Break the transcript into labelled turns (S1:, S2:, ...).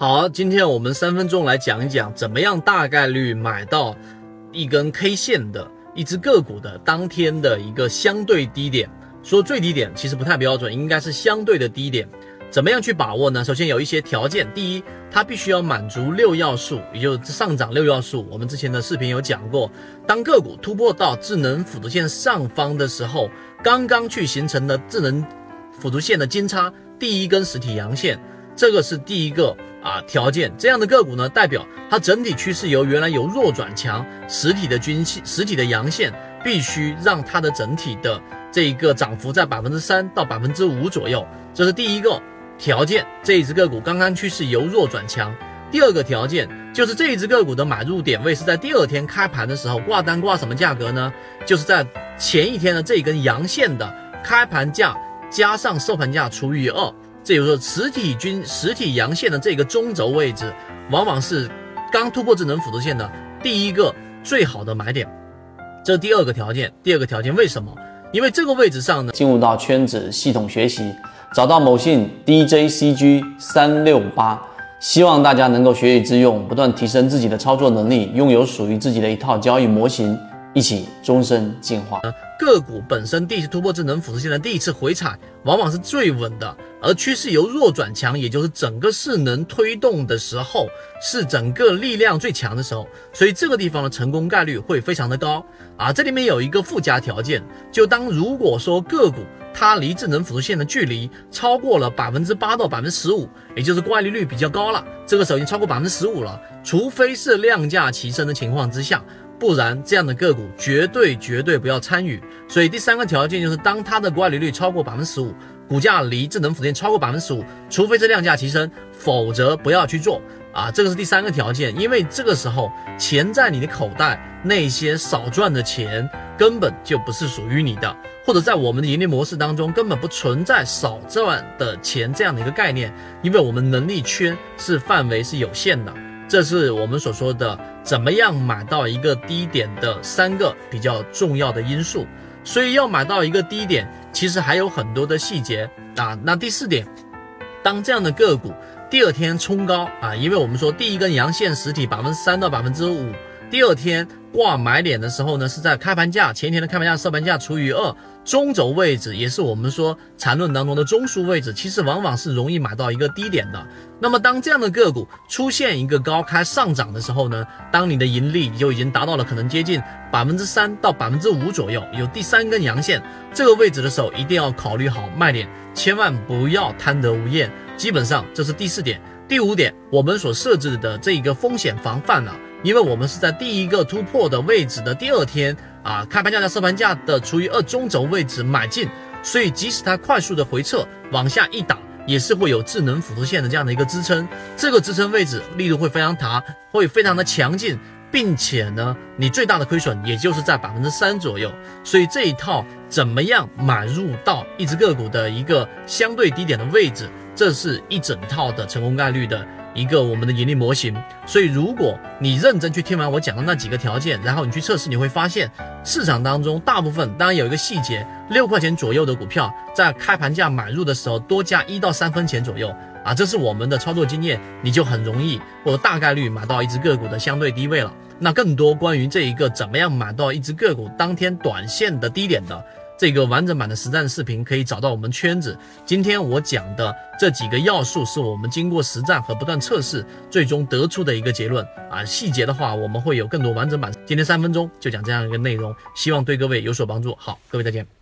S1: 好，今天我们三分钟来讲一讲，怎么样大概率买到一根 K 线的一只个股的当天的一个相对低点。说最低点其实不太标准，应该是相对的低点。怎么样去把握呢？首先有一些条件，第一，它必须要满足六要素，也就是上涨六要素。我们之前的视频有讲过，当个股突破到智能辅助线上方的时候，刚刚去形成的智能辅助线的金叉第一根实体阳线，这个是第一个。啊，条件这样的个股呢，代表它整体趋势由原来由弱转强，实体的均线、实体的阳线必须让它的整体的这一个涨幅在百分之三到百分之五左右，这是第一个条件。这一只个股刚刚趋势由弱转强。第二个条件就是这一只个股的买入点位是在第二天开盘的时候挂单挂什么价格呢？就是在前一天的这一根阳线的开盘价加上收盘价除以二。这就是说，实体均实体阳线的这个中轴位置，往往是刚突破智能辅助线的第一个最好的买点。这第二个条件。第二个条件为什么？因为这个位置上呢，
S2: 进入到圈子系统学习，找到某信 DJCG 三六八，希望大家能够学以致用，不断提升自己的操作能力，拥有属于自己的一套交易模型。一起终身进化。
S1: 个股本身第一次突破智能辅助线的第一次回踩，往往是最稳的。而趋势由弱转强，也就是整个势能推动的时候，是整个力量最强的时候。所以这个地方的成功概率会非常的高啊！这里面有一个附加条件，就当如果说个股它离智能辅助线的距离超过了百分之八到百分之十五，也就是乖离率比较高了，这个时候已经超过百分之十五了，除非是量价齐升的情况之下。不然，这样的个股绝对绝对不要参与。所以第三个条件就是，当它的乖离率超过百分之十五，股价离智能辅助超过百分之十五，除非是量价齐升，否则不要去做啊。这个是第三个条件，因为这个时候钱在你的口袋，那些少赚的钱根本就不是属于你的，或者在我们的盈利模式当中根本不存在少赚的钱这样的一个概念，因为我们能力圈是范围是有限的。这是我们所说的怎么样买到一个低点的三个比较重要的因素，所以要买到一个低点，其实还有很多的细节啊。那第四点，当这样的个股第二天冲高啊，因为我们说第一根阳线实体百分之三到百分之五，第二天。挂买点的时候呢，是在开盘价前一天的开盘价收盘价除以二，中轴位置也是我们说缠论当中的中枢位置，其实往往是容易买到一个低点的。那么当这样的个股出现一个高开上涨的时候呢，当你的盈利就已经达到了可能接近百分之三到百分之五左右，有第三根阳线这个位置的时候，一定要考虑好卖点，千万不要贪得无厌。基本上这是第四点，第五点，我们所设置的这一个风险防范呢。因为我们是在第一个突破的位置的第二天啊，开盘价在收盘价的除以二中轴位置买进，所以即使它快速的回撤往下一打，也是会有智能辅助线的这样的一个支撑，这个支撑位置力度会非常大，会非常的强劲，并且呢，你最大的亏损也就是在百分之三左右，所以这一套怎么样买入到一只个股的一个相对低点的位置，这是一整套的成功概率的。一个我们的盈利模型，所以如果你认真去听完我讲的那几个条件，然后你去测试，你会发现市场当中大部分，当然有一个细节，六块钱左右的股票在开盘价买入的时候多加一到三分钱左右啊，这是我们的操作经验，你就很容易或者大概率买到一只个股的相对低位了。那更多关于这一个怎么样买到一只个股当天短线的低点的。这个完整版的实战视频可以找到我们圈子。今天我讲的这几个要素是我们经过实战和不断测试最终得出的一个结论啊。细节的话，我们会有更多完整版。今天三分钟就讲这样一个内容，希望对各位有所帮助。好，各位再见。